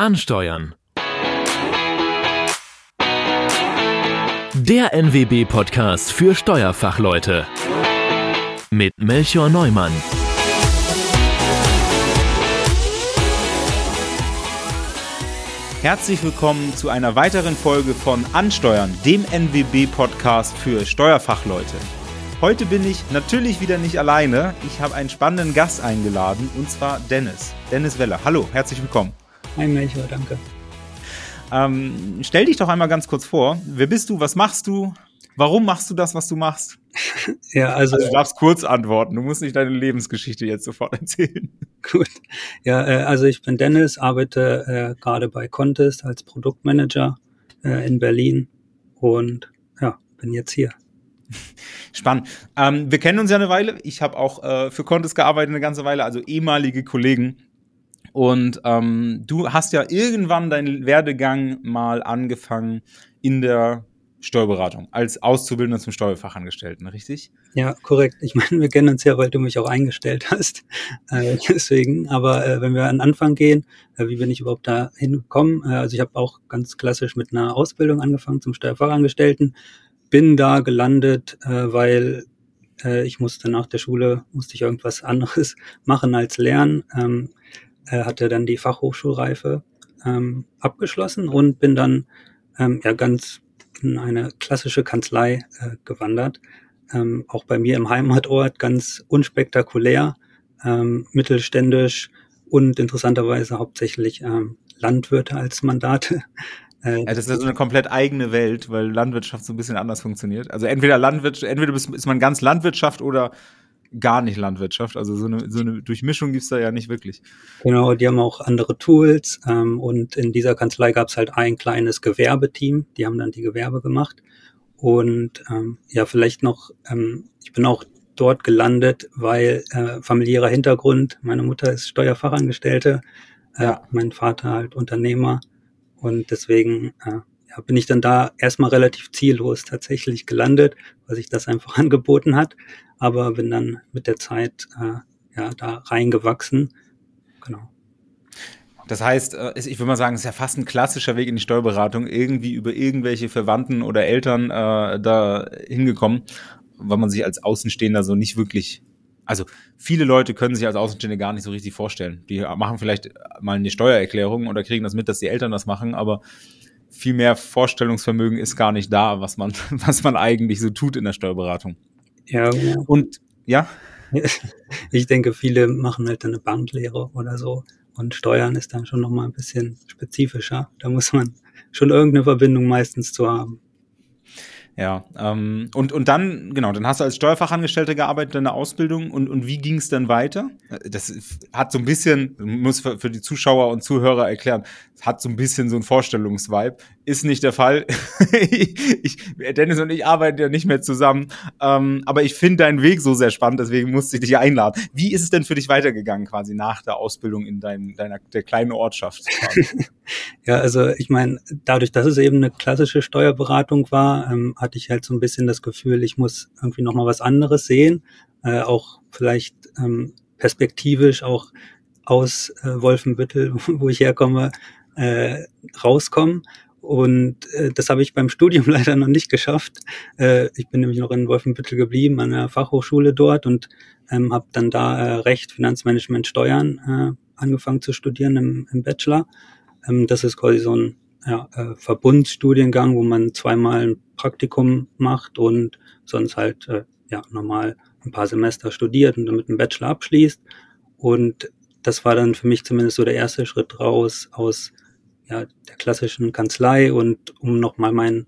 Ansteuern. Der NWB-Podcast für Steuerfachleute. Mit Melchior Neumann. Herzlich willkommen zu einer weiteren Folge von Ansteuern, dem NWB-Podcast für Steuerfachleute. Heute bin ich natürlich wieder nicht alleine. Ich habe einen spannenden Gast eingeladen und zwar Dennis. Dennis Weller. Hallo, herzlich willkommen. Hi Melchior, danke. Ähm, stell dich doch einmal ganz kurz vor. Wer bist du? Was machst du? Warum machst du das, was du machst? ja, also, also du darfst kurz antworten. Du musst nicht deine Lebensgeschichte jetzt sofort erzählen. Gut. Ja, äh, also ich bin Dennis, arbeite äh, gerade bei Contest als Produktmanager äh, in Berlin und ja, bin jetzt hier. Spannend. Ähm, wir kennen uns ja eine Weile. Ich habe auch äh, für Contest gearbeitet eine ganze Weile, also ehemalige Kollegen. Und ähm, du hast ja irgendwann deinen Werdegang mal angefangen in der Steuerberatung als Auszubildender zum Steuerfachangestellten, richtig? Ja, korrekt. Ich meine, wir kennen uns ja, weil du mich auch eingestellt hast. Äh, deswegen, aber äh, wenn wir an den Anfang gehen, äh, wie bin ich überhaupt da hingekommen? Äh, also ich habe auch ganz klassisch mit einer Ausbildung angefangen zum Steuerfachangestellten, bin da gelandet, äh, weil äh, ich musste nach der Schule, musste ich irgendwas anderes machen als lernen, ähm, äh, hatte dann die Fachhochschulreife ähm, abgeschlossen und bin dann ähm, ja ganz in eine klassische Kanzlei äh, gewandert. Ähm, auch bei mir im Heimatort ganz unspektakulär, ähm, mittelständisch und interessanterweise hauptsächlich ähm, Landwirte als Mandate. Äh, ja, das ist ja so eine komplett eigene Welt, weil Landwirtschaft so ein bisschen anders funktioniert. Also entweder Landwirtschaft, entweder ist man ganz Landwirtschaft oder gar nicht Landwirtschaft. Also so eine, so eine Durchmischung gibt's da ja nicht wirklich. Genau, die haben auch andere Tools ähm, und in dieser Kanzlei gab's halt ein kleines Gewerbeteam, die haben dann die Gewerbe gemacht. Und ähm, ja, vielleicht noch, ähm, ich bin auch dort gelandet, weil äh, familiärer Hintergrund, meine Mutter ist Steuerfachangestellte, äh, ja. mein Vater halt Unternehmer und deswegen äh, ja, bin ich dann da erstmal relativ ziellos tatsächlich gelandet, weil sich das einfach angeboten hat, aber bin dann mit der Zeit äh, ja da reingewachsen. Genau. Das heißt, äh, ich würde mal sagen, es ist ja fast ein klassischer Weg in die Steuerberatung, irgendwie über irgendwelche Verwandten oder Eltern äh, da hingekommen, weil man sich als Außenstehender so nicht wirklich also viele Leute können sich als Außenstehende gar nicht so richtig vorstellen. Die machen vielleicht mal eine Steuererklärung oder kriegen das mit, dass die Eltern das machen, aber viel mehr Vorstellungsvermögen ist gar nicht da, was man, was man eigentlich so tut in der Steuerberatung. Ja. Und ja. Ich denke, viele machen halt eine Banklehre oder so. Und Steuern ist dann schon nochmal ein bisschen spezifischer. Da muss man schon irgendeine Verbindung meistens zu haben. Ja, ähm, und, und dann, genau, dann hast du als Steuerfachangestellter gearbeitet in der Ausbildung und, und wie ging es dann weiter? Das hat so ein bisschen, muss für, für die Zuschauer und Zuhörer erklären, hat so ein bisschen so ein Vorstellungsvibe. Ist nicht der Fall. ich, Dennis und ich arbeiten ja nicht mehr zusammen, ähm, aber ich finde deinen Weg so sehr spannend, deswegen musste ich dich einladen. Wie ist es denn für dich weitergegangen quasi nach der Ausbildung in dein, deiner der kleinen Ortschaft? ja, also ich meine, dadurch, dass es eben eine klassische Steuerberatung war, ähm, hatte ich halt so ein bisschen das Gefühl, ich muss irgendwie noch mal was anderes sehen, äh, auch vielleicht ähm, perspektivisch auch aus äh, Wolfenbüttel, wo ich herkomme, äh, rauskommen. Und äh, das habe ich beim Studium leider noch nicht geschafft. Äh, ich bin nämlich noch in Wolfenbüttel geblieben, an der Fachhochschule dort und ähm, habe dann da äh, Recht, Finanzmanagement, Steuern äh, angefangen zu studieren im, im Bachelor. Ähm, das ist quasi so ein ja, äh, Verbundstudiengang, wo man zweimal ein Praktikum macht und sonst halt äh, ja normal ein paar Semester studiert und dann mit einem Bachelor abschließt. Und das war dann für mich zumindest so der erste Schritt raus aus ja, der klassischen Kanzlei und um nochmal mein,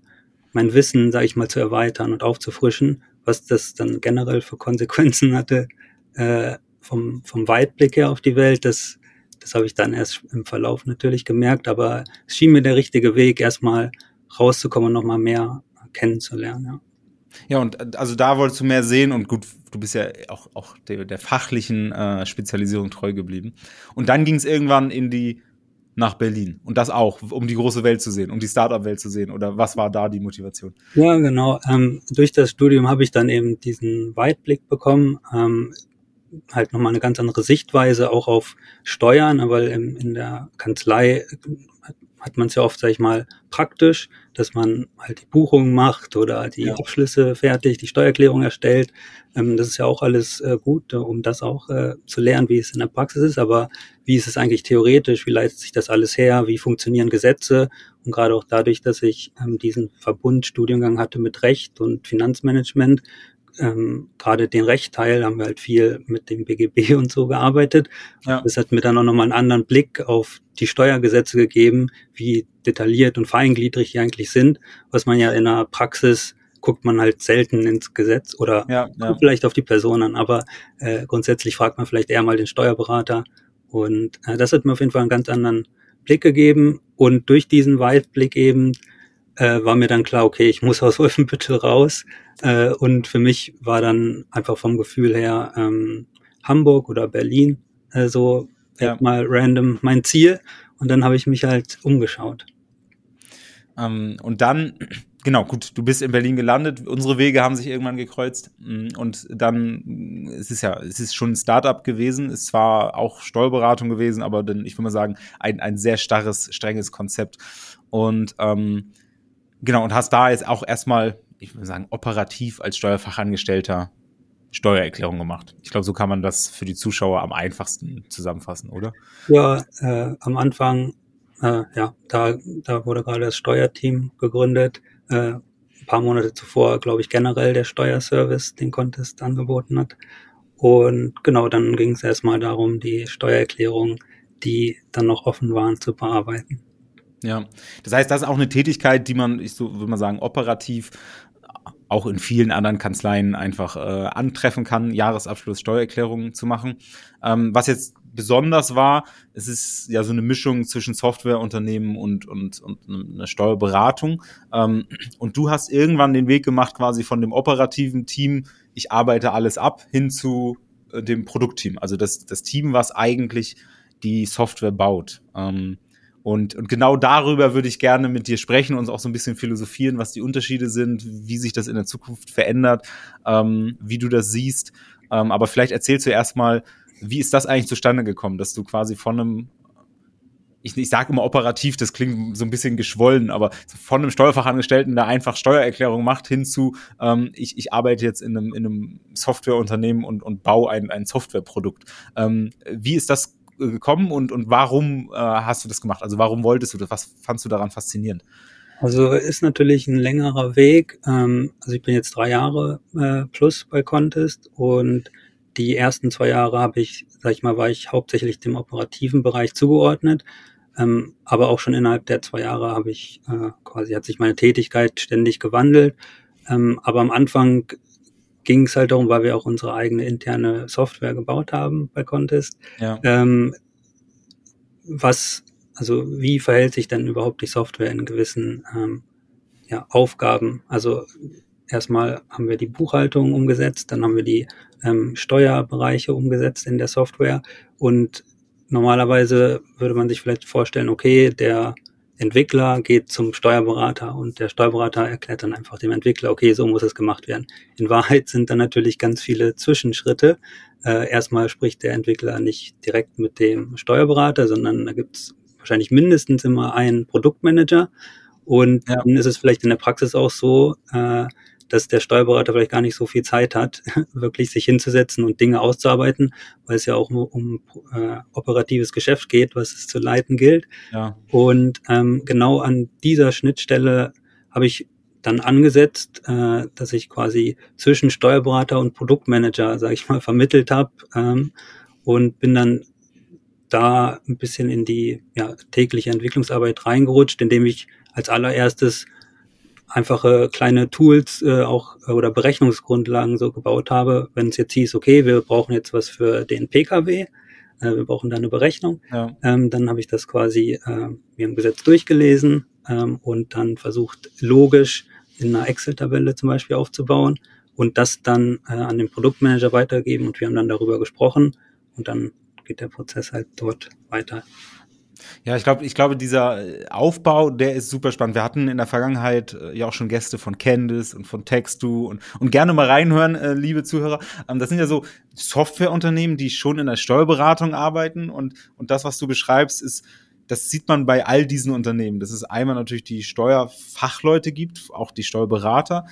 mein Wissen, sage ich mal, zu erweitern und aufzufrischen, was das dann generell für Konsequenzen hatte äh, vom, vom Weitblick her auf die Welt, das das habe ich dann erst im Verlauf natürlich gemerkt, aber es schien mir der richtige Weg, erstmal rauszukommen und nochmal mehr kennenzulernen. Ja. Ja, und äh, also da wolltest du mehr sehen und gut, du bist ja auch, auch der, der fachlichen äh, Spezialisierung treu geblieben. Und dann ging es irgendwann in die nach Berlin und das auch, um die große Welt zu sehen, um die Startup-Welt zu sehen oder was war da die Motivation? Ja, genau. Ähm, durch das Studium habe ich dann eben diesen Weitblick bekommen. Ähm, halt nochmal eine ganz andere Sichtweise auch auf Steuern, weil in, in der Kanzlei hat man es ja oft, sag ich mal, praktisch, dass man halt die Buchung macht oder die ja. Abschlüsse fertig, die Steuererklärung erstellt. Ähm, das ist ja auch alles äh, gut, um das auch äh, zu lernen, wie es in der Praxis ist. Aber wie ist es eigentlich theoretisch? Wie leitet sich das alles her? Wie funktionieren Gesetze? Und gerade auch dadurch, dass ich ähm, diesen Verbundstudiengang hatte mit Recht und Finanzmanagement, ähm, gerade den Rechtteil haben wir halt viel mit dem BGB und so gearbeitet. Ja. Das hat mir dann auch nochmal einen anderen Blick auf die Steuergesetze gegeben, wie detailliert und feingliedrig die eigentlich sind, was man ja in der Praxis guckt man halt selten ins Gesetz oder ja, ja. vielleicht auf die Person an, aber äh, grundsätzlich fragt man vielleicht eher mal den Steuerberater und äh, das hat mir auf jeden Fall einen ganz anderen Blick gegeben und durch diesen Weitblick eben äh, war mir dann klar, okay, ich muss aus Wolfenbüttel raus. Äh, und für mich war dann einfach vom Gefühl her ähm, Hamburg oder Berlin äh, so ja. mal random mein Ziel. Und dann habe ich mich halt umgeschaut. Ähm, und dann, genau, gut, du bist in Berlin gelandet, unsere Wege haben sich irgendwann gekreuzt mm, und dann, es ist ja, es ist schon ein Startup gewesen, es war auch Steuerberatung gewesen, aber dann, ich würde mal sagen, ein, ein sehr starres, strenges Konzept. Und ähm, Genau, und hast da jetzt auch erstmal, ich würde sagen, operativ als Steuerfachangestellter Steuererklärung gemacht. Ich glaube, so kann man das für die Zuschauer am einfachsten zusammenfassen, oder? Ja, äh, am Anfang, äh, ja, da, da wurde gerade das Steuerteam gegründet. Äh, ein paar Monate zuvor, glaube ich, generell der Steuerservice den Contest angeboten hat. Und genau, dann ging es erstmal darum, die Steuererklärung, die dann noch offen waren, zu bearbeiten. Ja, das heißt, das ist auch eine Tätigkeit, die man, ich so würde man sagen, operativ auch in vielen anderen Kanzleien einfach äh, antreffen kann, Jahresabschluss, Steuererklärungen zu machen. Ähm, was jetzt besonders war, es ist ja so eine Mischung zwischen Softwareunternehmen und, und, und eine Steuerberatung. Ähm, und du hast irgendwann den Weg gemacht, quasi von dem operativen Team, ich arbeite alles ab, hin zu äh, dem Produktteam. Also das, das Team, was eigentlich die Software baut. Ähm, und, und genau darüber würde ich gerne mit dir sprechen und auch so ein bisschen philosophieren, was die Unterschiede sind, wie sich das in der Zukunft verändert, ähm, wie du das siehst. Ähm, aber vielleicht erzählst du erstmal, wie ist das eigentlich zustande gekommen, dass du quasi von einem, ich, ich sage immer operativ, das klingt so ein bisschen geschwollen, aber von einem Steuerfachangestellten, der einfach Steuererklärung macht, hinzu, ähm, ich, ich arbeite jetzt in einem, in einem Softwareunternehmen und, und baue ein, ein Softwareprodukt. Ähm, wie ist das gekommen und, und warum äh, hast du das gemacht? Also warum wolltest du das? Was fandst du daran faszinierend? Also ist natürlich ein längerer Weg. Ähm, also ich bin jetzt drei Jahre äh, plus bei Contest und die ersten zwei Jahre habe ich, sag ich mal, war ich hauptsächlich dem operativen Bereich zugeordnet. Ähm, aber auch schon innerhalb der zwei Jahre habe ich äh, quasi hat sich meine Tätigkeit ständig gewandelt. Ähm, aber am Anfang ging es halt darum, weil wir auch unsere eigene interne Software gebaut haben bei Contest. Ja. Ähm, was, also wie verhält sich denn überhaupt die Software in gewissen ähm, ja, Aufgaben? Also erstmal haben wir die Buchhaltung umgesetzt, dann haben wir die ähm, Steuerbereiche umgesetzt in der Software und normalerweise würde man sich vielleicht vorstellen, okay, der Entwickler geht zum Steuerberater und der Steuerberater erklärt dann einfach dem Entwickler, okay, so muss es gemacht werden. In Wahrheit sind dann natürlich ganz viele Zwischenschritte. Äh, erstmal spricht der Entwickler nicht direkt mit dem Steuerberater, sondern da gibt es wahrscheinlich mindestens immer einen Produktmanager. Und ja. dann ist es vielleicht in der Praxis auch so, äh, dass der Steuerberater vielleicht gar nicht so viel Zeit hat, wirklich sich hinzusetzen und Dinge auszuarbeiten, weil es ja auch nur um äh, operatives Geschäft geht, was es zu leiten gilt. Ja. Und ähm, genau an dieser Schnittstelle habe ich dann angesetzt, äh, dass ich quasi zwischen Steuerberater und Produktmanager, sage ich mal, vermittelt habe ähm, und bin dann da ein bisschen in die ja, tägliche Entwicklungsarbeit reingerutscht, indem ich als allererstes einfache kleine Tools äh, auch äh, oder Berechnungsgrundlagen so gebaut habe, wenn es jetzt hieß, okay, wir brauchen jetzt was für den PKW, äh, wir brauchen da eine Berechnung, ja. ähm, dann habe ich das quasi äh, mir im Gesetz durchgelesen ähm, und dann versucht, logisch in einer Excel-Tabelle zum Beispiel aufzubauen und das dann äh, an den Produktmanager weitergeben und wir haben dann darüber gesprochen und dann geht der Prozess halt dort weiter. Ja, ich glaube, ich glaube, dieser äh, Aufbau, der ist super spannend. Wir hatten in der Vergangenheit äh, ja auch schon Gäste von Candice und von Textu und, und gerne mal reinhören, äh, liebe Zuhörer. Ähm, das sind ja so Softwareunternehmen, die schon in der Steuerberatung arbeiten und, und das, was du beschreibst, ist, das sieht man bei all diesen Unternehmen. Das ist einmal natürlich die Steuerfachleute gibt, auch die Steuerberater.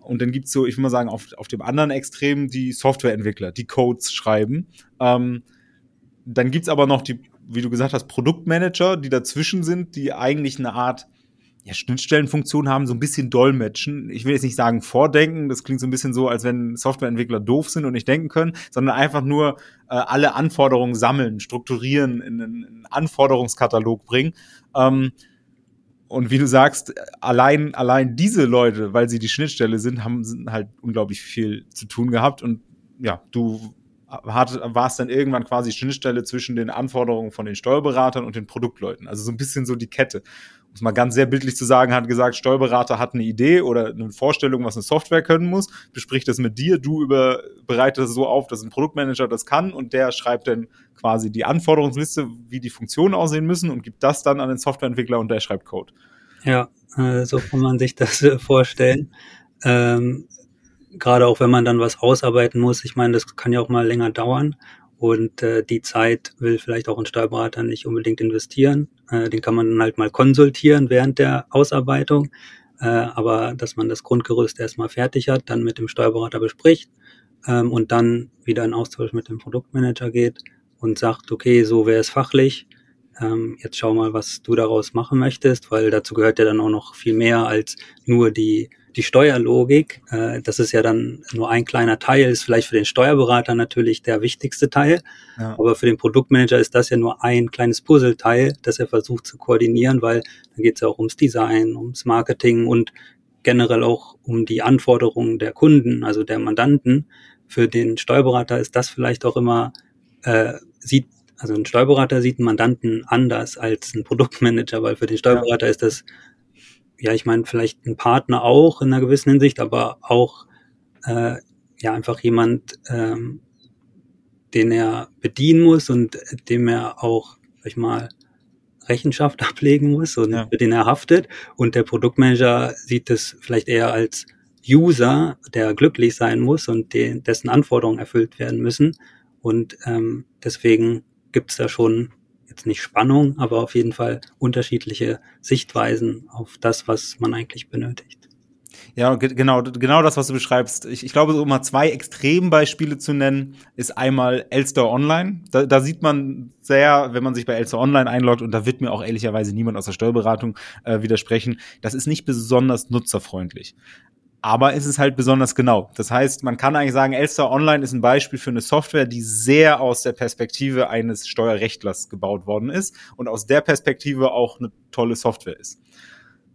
Und dann gibt's so, ich will mal sagen, auf, auf dem anderen Extrem die Softwareentwickler, die Codes schreiben. Ähm, dann gibt's aber noch die wie du gesagt hast, Produktmanager, die dazwischen sind, die eigentlich eine Art ja, Schnittstellenfunktion haben, so ein bisschen dolmetschen. Ich will jetzt nicht sagen vordenken, das klingt so ein bisschen so, als wenn Softwareentwickler doof sind und nicht denken können, sondern einfach nur äh, alle Anforderungen sammeln, strukturieren, in einen Anforderungskatalog bringen. Ähm, und wie du sagst, allein, allein diese Leute, weil sie die Schnittstelle sind, haben halt unglaublich viel zu tun gehabt. Und ja, du war es dann irgendwann quasi Schnittstelle zwischen den Anforderungen von den Steuerberatern und den Produktleuten. Also so ein bisschen so die Kette. Um es mal ganz sehr bildlich zu sagen, hat gesagt, Steuerberater hat eine Idee oder eine Vorstellung, was eine Software können muss, bespricht das mit dir, du über, bereitest es so auf, dass ein Produktmanager das kann und der schreibt dann quasi die Anforderungsliste, wie die Funktionen aussehen müssen und gibt das dann an den Softwareentwickler und der schreibt Code. Ja, äh, so kann man sich das äh, vorstellen. Ähm, gerade auch wenn man dann was ausarbeiten muss, ich meine, das kann ja auch mal länger dauern und äh, die Zeit will vielleicht auch ein Steuerberater nicht unbedingt investieren. Äh, den kann man dann halt mal konsultieren während der Ausarbeitung, äh, aber dass man das Grundgerüst erstmal fertig hat, dann mit dem Steuerberater bespricht ähm, und dann wieder in Austausch mit dem Produktmanager geht und sagt, okay, so wäre es fachlich. Ähm, jetzt schau mal, was du daraus machen möchtest, weil dazu gehört ja dann auch noch viel mehr als nur die die Steuerlogik, äh, das ist ja dann nur ein kleiner Teil, ist vielleicht für den Steuerberater natürlich der wichtigste Teil, ja. aber für den Produktmanager ist das ja nur ein kleines Puzzleteil, das er versucht zu koordinieren, weil dann geht es ja auch ums Design, ums Marketing und generell auch um die Anforderungen der Kunden, also der Mandanten. Für den Steuerberater ist das vielleicht auch immer, äh, sieht also ein Steuerberater sieht einen Mandanten anders als ein Produktmanager, weil für den Steuerberater ja. ist das ja, ich meine, vielleicht ein Partner auch in einer gewissen Hinsicht, aber auch äh, ja einfach jemand, ähm, den er bedienen muss und dem er auch, sag ich mal, Rechenschaft ablegen muss und ja. für den er haftet. Und der Produktmanager sieht es vielleicht eher als User, der glücklich sein muss und den, dessen Anforderungen erfüllt werden müssen. Und ähm, deswegen gibt es da schon jetzt nicht Spannung, aber auf jeden Fall unterschiedliche Sichtweisen auf das, was man eigentlich benötigt. Ja, genau, genau das, was du beschreibst. Ich, ich glaube, um mal zwei Extrembeispiele zu nennen, ist einmal Elster Online. Da, da sieht man sehr, wenn man sich bei Elster Online einloggt, und da wird mir auch ehrlicherweise niemand aus der Steuerberatung äh, widersprechen, das ist nicht besonders nutzerfreundlich aber es ist halt besonders genau. Das heißt, man kann eigentlich sagen, Elster Online ist ein Beispiel für eine Software, die sehr aus der Perspektive eines Steuerrechtlers gebaut worden ist und aus der Perspektive auch eine tolle Software ist.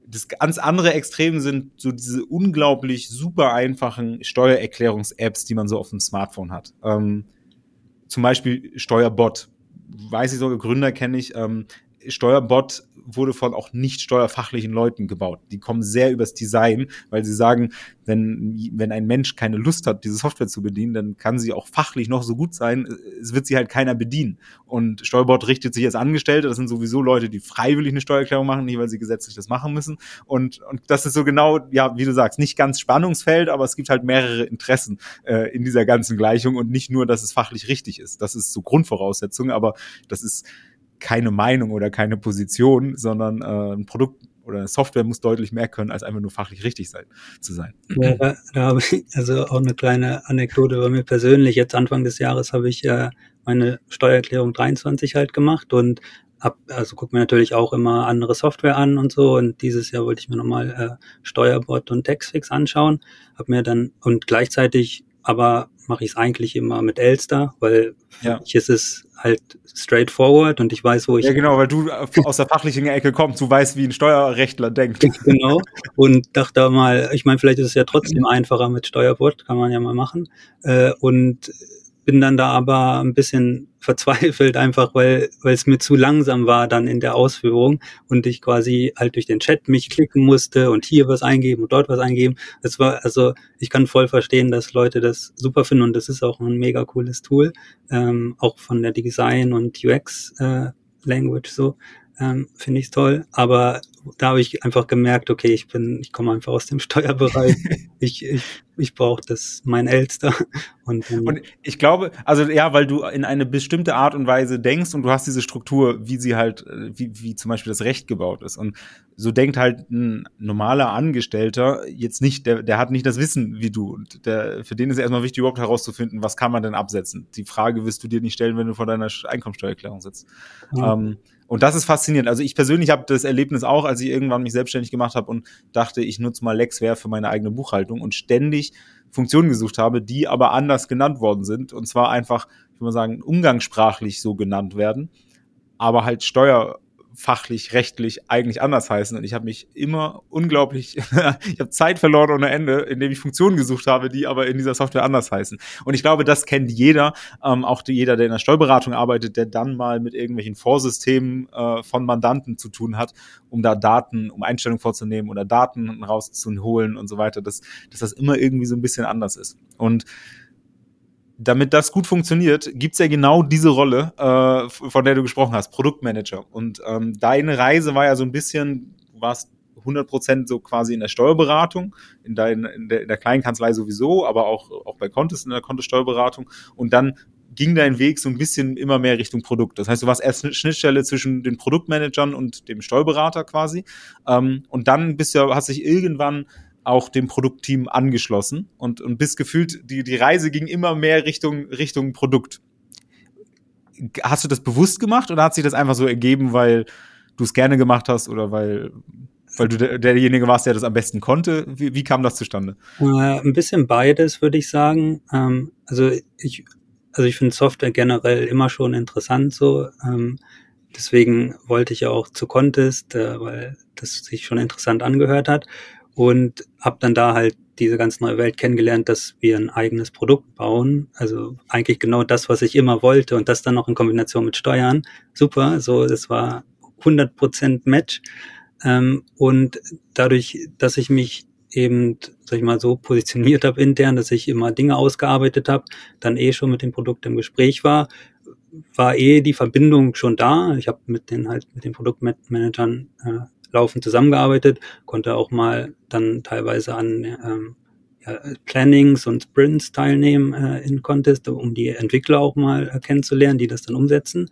Das ganz andere Extrem sind so diese unglaublich super einfachen Steuererklärungs-Apps, die man so auf dem Smartphone hat. Ähm, zum Beispiel Steuerbot. Weiß ich sogar, Gründer kenne ich. Ähm, Steuerbot wurde von auch nicht steuerfachlichen Leuten gebaut. Die kommen sehr übers Design, weil sie sagen, wenn, wenn ein Mensch keine Lust hat, diese Software zu bedienen, dann kann sie auch fachlich noch so gut sein, es wird sie halt keiner bedienen. Und Steuerbot richtet sich als Angestellte, das sind sowieso Leute, die freiwillig eine Steuererklärung machen, nicht weil sie gesetzlich das machen müssen. Und, und das ist so genau, ja, wie du sagst, nicht ganz Spannungsfeld, aber es gibt halt mehrere Interessen äh, in dieser ganzen Gleichung und nicht nur, dass es fachlich richtig ist. Das ist so Grundvoraussetzung, aber das ist keine Meinung oder keine Position, sondern äh, ein Produkt oder eine Software muss deutlich mehr können, als einfach nur fachlich richtig sein, zu sein. Ja, da, habe ich also auch eine kleine Anekdote bei mir persönlich. Jetzt Anfang des Jahres habe ich äh, meine Steuererklärung 23 halt gemacht und hab, also guck mir natürlich auch immer andere Software an und so. Und dieses Jahr wollte ich mir nochmal äh, Steuerbot und Taxfix anschauen. Hab mir dann und gleichzeitig aber mache ich es eigentlich immer mit Elster, weil ja. ich ist es halt straightforward und ich weiß, wo ich. Ja, genau, weil du aus der fachlichen Ecke kommst, du weißt, wie ein Steuerrechtler denkt. Genau. Und dachte mal, ich meine, vielleicht ist es ja trotzdem einfacher mit Steuerbot, kann man ja mal machen. Äh, und bin dann da aber ein bisschen verzweifelt, einfach weil, weil es mir zu langsam war dann in der Ausführung und ich quasi halt durch den Chat mich klicken musste und hier was eingeben und dort was eingeben. Das war, also ich kann voll verstehen, dass Leute das super finden und das ist auch ein mega cooles Tool, ähm, auch von der Design- und UX- äh, Language so, ähm, finde ich toll. Aber da habe ich einfach gemerkt, okay, ich bin, ich komme einfach aus dem Steuerbereich. ich ich, ich brauche das, mein Elster. Und, und ich glaube, also ja, weil du in eine bestimmte Art und Weise denkst und du hast diese Struktur, wie sie halt, äh, wie, wie zum Beispiel das Recht gebaut ist. Und so denkt halt ein normaler Angestellter jetzt nicht, der, der hat nicht das Wissen wie du. Und der, für den ist erstmal wichtig, überhaupt herauszufinden, was kann man denn absetzen. Die Frage wirst du dir nicht stellen, wenn du vor deiner Einkommensteuererklärung sitzt. Ja. Ähm, und das ist faszinierend. Also ich persönlich habe das Erlebnis auch, als ich irgendwann mich selbstständig gemacht habe und dachte, ich nutze mal Lexware für meine eigene Buchhaltung und ständig Funktionen gesucht habe, die aber anders genannt worden sind. Und zwar einfach, ich würde mal sagen, umgangssprachlich so genannt werden, aber halt Steuer fachlich, rechtlich eigentlich anders heißen. Und ich habe mich immer unglaublich, ich habe Zeit verloren ohne Ende, indem ich Funktionen gesucht habe, die aber in dieser Software anders heißen. Und ich glaube, das kennt jeder, ähm, auch jeder, der in der Steuerberatung arbeitet, der dann mal mit irgendwelchen Vorsystemen äh, von Mandanten zu tun hat, um da Daten, um Einstellungen vorzunehmen oder Daten rauszuholen und so weiter, dass, dass das immer irgendwie so ein bisschen anders ist. Und damit das gut funktioniert, gibt's ja genau diese Rolle, äh, von der du gesprochen hast, Produktmanager. Und ähm, deine Reise war ja so ein bisschen, du warst 100% so quasi in der Steuerberatung, in, dein, in, der, in der kleinen Kanzlei sowieso, aber auch, auch bei Contest in der Contest-Steuerberatung. Und dann ging dein Weg so ein bisschen immer mehr Richtung Produkt. Das heißt, du warst erst eine Schnittstelle zwischen den Produktmanagern und dem Steuerberater quasi. Ähm, und dann bist du, hast dich irgendwann auch dem Produktteam angeschlossen und, und bist gefühlt, die, die Reise ging immer mehr Richtung, Richtung Produkt. Hast du das bewusst gemacht oder hat sich das einfach so ergeben, weil du es gerne gemacht hast oder weil, weil du der, derjenige warst, der das am besten konnte? Wie, wie kam das zustande? Äh, ein bisschen beides, würde ich sagen. Ähm, also ich, also ich finde Software generell immer schon interessant so. Ähm, deswegen wollte ich ja auch zu Contest, äh, weil das sich schon interessant angehört hat und habe dann da halt diese ganz neue Welt kennengelernt, dass wir ein eigenes Produkt bauen. Also eigentlich genau das, was ich immer wollte und das dann noch in Kombination mit Steuern. Super, so das war 100% Match. Ähm, und dadurch, dass ich mich eben, sag ich mal, so positioniert habe intern, dass ich immer Dinge ausgearbeitet habe, dann eh schon mit dem Produkt im Gespräch war, war eh die Verbindung schon da. Ich habe mit den halt mit den Produktmanagern äh, laufend zusammengearbeitet, konnte auch mal dann teilweise an ähm, ja, Plannings und Sprints teilnehmen äh, in Contest, um die Entwickler auch mal äh, kennenzulernen, die das dann umsetzen.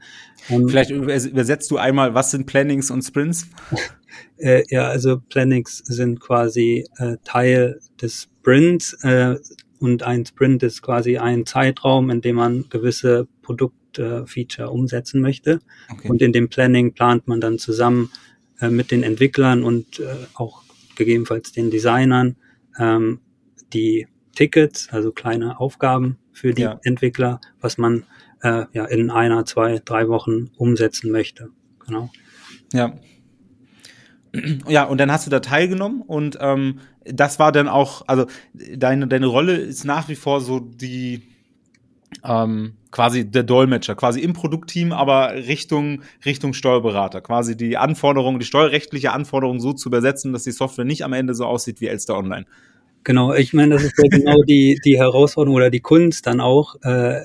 Um, Vielleicht übersetzt du einmal, was sind Plannings und Sprints? äh, ja, also Plannings sind quasi äh, Teil des Sprints äh, und ein Sprint ist quasi ein Zeitraum, in dem man gewisse Produktfeature umsetzen möchte. Okay. Und in dem Planning plant man dann zusammen äh, mit den Entwicklern und äh, auch gegebenenfalls den Designern ähm, die Tickets, also kleine Aufgaben für die ja. Entwickler, was man äh, ja in einer, zwei, drei Wochen umsetzen möchte. Genau. Ja. Ja, und dann hast du da teilgenommen und ähm, das war dann auch, also deine, deine Rolle ist nach wie vor so die, ähm, quasi der Dolmetscher, quasi im Produktteam, aber Richtung, Richtung Steuerberater, quasi die Anforderungen, die steuerrechtliche Anforderung so zu übersetzen, dass die Software nicht am Ende so aussieht wie Elster Online. Genau, ich meine, das ist ja genau die, die Herausforderung oder die Kunst dann auch. Äh,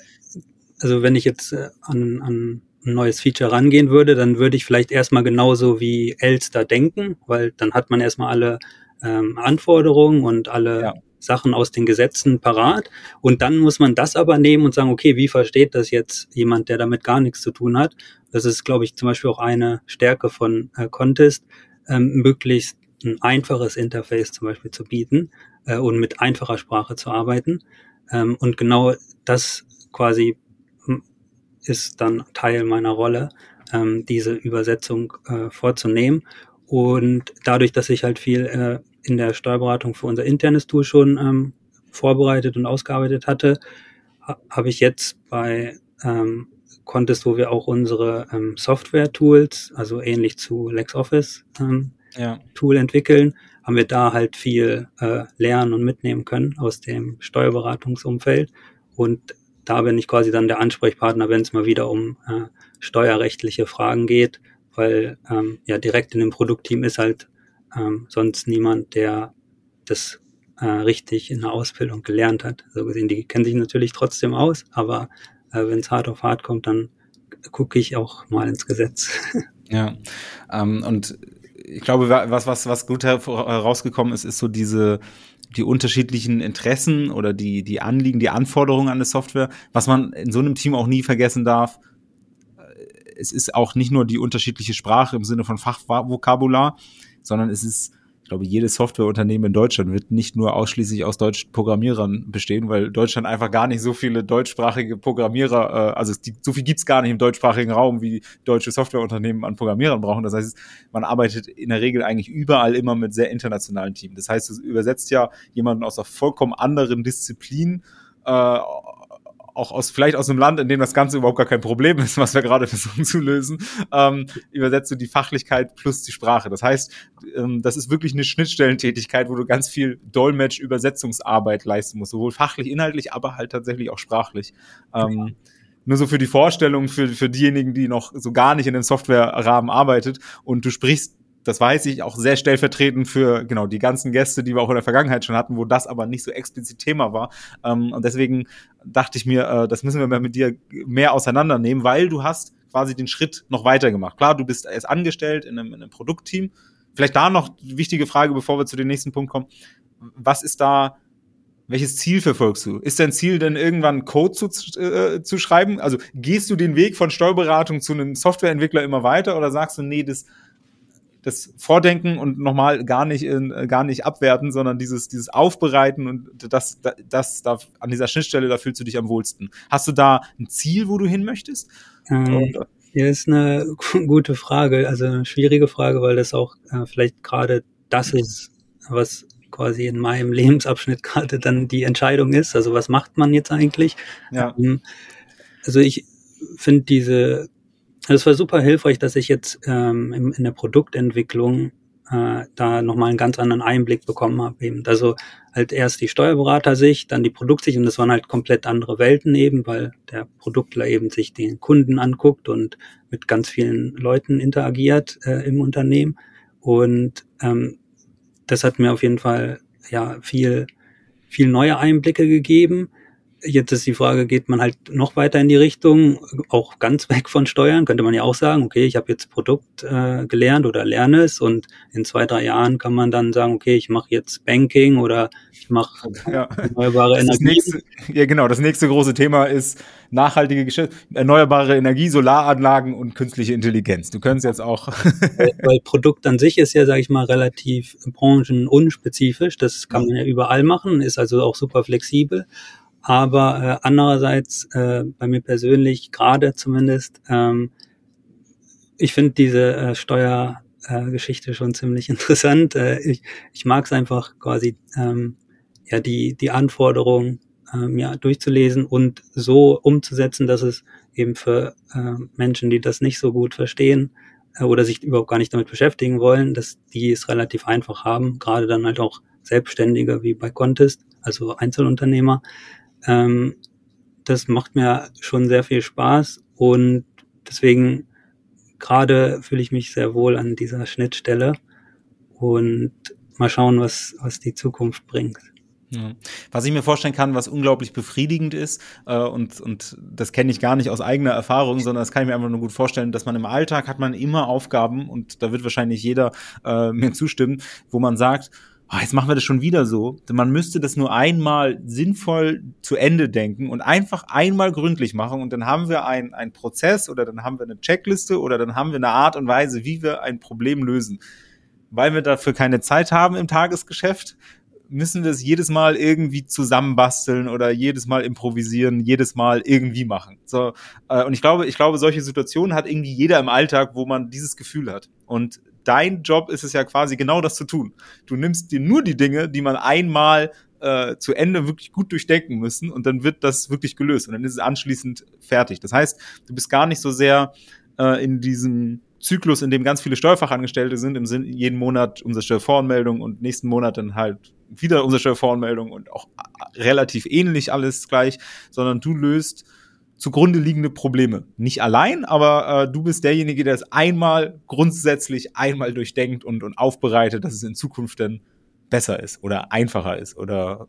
also wenn ich jetzt äh, an, an ein neues Feature rangehen würde, dann würde ich vielleicht erstmal genauso wie Elster denken, weil dann hat man erstmal alle ähm, Anforderungen und alle ja. Sachen aus den Gesetzen parat. Und dann muss man das aber nehmen und sagen, okay, wie versteht das jetzt jemand, der damit gar nichts zu tun hat? Das ist, glaube ich, zum Beispiel auch eine Stärke von äh, Contest, ähm, möglichst ein einfaches Interface zum Beispiel zu bieten äh, und mit einfacher Sprache zu arbeiten. Ähm, und genau das quasi hm, ist dann Teil meiner Rolle, ähm, diese Übersetzung äh, vorzunehmen. Und dadurch, dass ich halt viel äh, in der Steuerberatung für unser internes Tool schon ähm, vorbereitet und ausgearbeitet hatte, ha habe ich jetzt bei ähm, Contest, wo wir auch unsere ähm, Software-Tools, also ähnlich zu LexOffice ähm, ja. Tool entwickeln, haben wir da halt viel äh, lernen und mitnehmen können aus dem Steuerberatungsumfeld. Und da bin ich quasi dann der Ansprechpartner, wenn es mal wieder um äh, steuerrechtliche Fragen geht, weil ähm, ja direkt in dem Produktteam ist halt ähm, sonst niemand, der das äh, richtig in der Ausbildung gelernt hat. So gesehen, die kennen sich natürlich trotzdem aus, aber äh, wenn es hart auf hart kommt, dann gucke ich auch mal ins Gesetz. Ja, ähm, und ich glaube, was, was, was gut herausgekommen ist, ist so diese, die unterschiedlichen Interessen oder die, die Anliegen, die Anforderungen an eine Software. Was man in so einem Team auch nie vergessen darf, es ist auch nicht nur die unterschiedliche Sprache im Sinne von Fachvokabular, sondern es ist glaube, jedes Softwareunternehmen in Deutschland wird nicht nur ausschließlich aus deutschen Programmierern bestehen, weil Deutschland einfach gar nicht so viele deutschsprachige Programmierer, äh, also die, so viel gibt's gar nicht im deutschsprachigen Raum, wie deutsche Softwareunternehmen an Programmierern brauchen. Das heißt, man arbeitet in der Regel eigentlich überall immer mit sehr internationalen Teams. Das heißt, du übersetzt ja jemanden aus einer vollkommen anderen Disziplin äh, auch aus vielleicht aus einem Land, in dem das Ganze überhaupt gar kein Problem ist, was wir gerade versuchen zu lösen, ähm, übersetzt du die Fachlichkeit plus die Sprache. Das heißt, ähm, das ist wirklich eine Schnittstellentätigkeit, wo du ganz viel Dolmetsch-Übersetzungsarbeit leisten musst, sowohl fachlich, inhaltlich, aber halt tatsächlich auch sprachlich. Ähm, nur so für die Vorstellung, für, für diejenigen, die noch so gar nicht in dem Software-Rahmen arbeitet und du sprichst das weiß ich, auch sehr stellvertretend für genau die ganzen Gäste, die wir auch in der Vergangenheit schon hatten, wo das aber nicht so explizit Thema war. Ähm, und deswegen dachte ich mir, äh, das müssen wir mal mit dir mehr auseinandernehmen, weil du hast quasi den Schritt noch weiter gemacht. Klar, du bist erst angestellt in einem, in einem Produktteam. Vielleicht da noch wichtige Frage, bevor wir zu dem nächsten Punkt kommen. Was ist da welches Ziel verfolgst du? Ist dein Ziel denn irgendwann Code zu, äh, zu schreiben? Also gehst du den Weg von Steuerberatung zu einem Softwareentwickler immer weiter oder sagst du, nee, das das Vordenken und nochmal gar nicht in, äh, gar nicht abwerten, sondern dieses, dieses Aufbereiten und das, das, das da, an dieser Schnittstelle, da fühlst du dich am wohlsten. Hast du da ein Ziel, wo du hin möchtest? Ähm, ja, ist eine gute Frage, also eine schwierige Frage, weil das auch äh, vielleicht gerade das ist, was quasi in meinem Lebensabschnitt gerade dann die Entscheidung ist. Also was macht man jetzt eigentlich? Ja. Ähm, also ich finde diese es war super hilfreich, dass ich jetzt ähm, in, in der Produktentwicklung äh, da nochmal einen ganz anderen Einblick bekommen habe. Eben. Also halt erst die Steuerberater-Sicht, dann die Produktsicht und das waren halt komplett andere Welten eben, weil der Produktler eben sich den Kunden anguckt und mit ganz vielen Leuten interagiert äh, im Unternehmen. Und ähm, das hat mir auf jeden Fall ja viel, viel neue Einblicke gegeben. Jetzt ist die Frage, geht man halt noch weiter in die Richtung, auch ganz weg von Steuern? Könnte man ja auch sagen, okay, ich habe jetzt Produkt äh, gelernt oder lerne es und in zwei, drei Jahren kann man dann sagen, okay, ich mache jetzt Banking oder ich mache ja. erneuerbare Energie. Nächste, ja, genau. Das nächste große Thema ist nachhaltige Geschäfte, erneuerbare Energie, Solaranlagen und künstliche Intelligenz. Du könntest jetzt auch. weil, weil Produkt an sich ist ja, sage ich mal, relativ branchenunspezifisch. Das kann man ja überall machen, ist also auch super flexibel. Aber äh, andererseits, äh, bei mir persönlich gerade zumindest, ähm, ich finde diese äh, Steuergeschichte äh, schon ziemlich interessant. Äh, ich ich mag es einfach quasi, ähm, ja, die, die Anforderungen ähm, ja, durchzulesen und so umzusetzen, dass es eben für äh, Menschen, die das nicht so gut verstehen äh, oder sich überhaupt gar nicht damit beschäftigen wollen, dass die es relativ einfach haben, gerade dann halt auch Selbstständige wie bei Contest, also Einzelunternehmer, ähm, das macht mir schon sehr viel Spaß und deswegen gerade fühle ich mich sehr wohl an dieser Schnittstelle und mal schauen, was, was die Zukunft bringt. Was ich mir vorstellen kann, was unglaublich befriedigend ist, äh, und, und das kenne ich gar nicht aus eigener Erfahrung, sondern das kann ich mir einfach nur gut vorstellen, dass man im Alltag hat man immer Aufgaben, und da wird wahrscheinlich jeder äh, mir zustimmen, wo man sagt, oh, jetzt machen wir das schon wieder so. Man müsste das nur einmal sinnvoll zu Ende denken und einfach einmal gründlich machen und dann haben wir ein, ein Prozess oder dann haben wir eine Checkliste oder dann haben wir eine Art und Weise, wie wir ein Problem lösen. Weil wir dafür keine Zeit haben im Tagesgeschäft, müssen wir es jedes Mal irgendwie zusammenbasteln oder jedes Mal improvisieren, jedes Mal irgendwie machen. So, äh, und ich glaube, ich glaube, solche Situationen hat irgendwie jeder im Alltag, wo man dieses Gefühl hat. Und dein Job ist es ja quasi genau das zu tun. Du nimmst dir nur die Dinge, die man einmal äh, zu Ende wirklich gut durchdenken müssen und dann wird das wirklich gelöst und dann ist es anschließend fertig. Das heißt, du bist gar nicht so sehr äh, in diesem Zyklus, in dem ganz viele Steuerfachangestellte sind, im Sinne jeden Monat Umsatzsteuervoranmeldung und nächsten Monat dann halt wieder Umsatzsteuervoranmeldung und auch relativ ähnlich alles gleich, sondern du löst zugrunde liegende Probleme. Nicht allein, aber äh, du bist derjenige, der es einmal grundsätzlich einmal durchdenkt und, und aufbereitet, dass es in Zukunft dann besser ist oder einfacher ist oder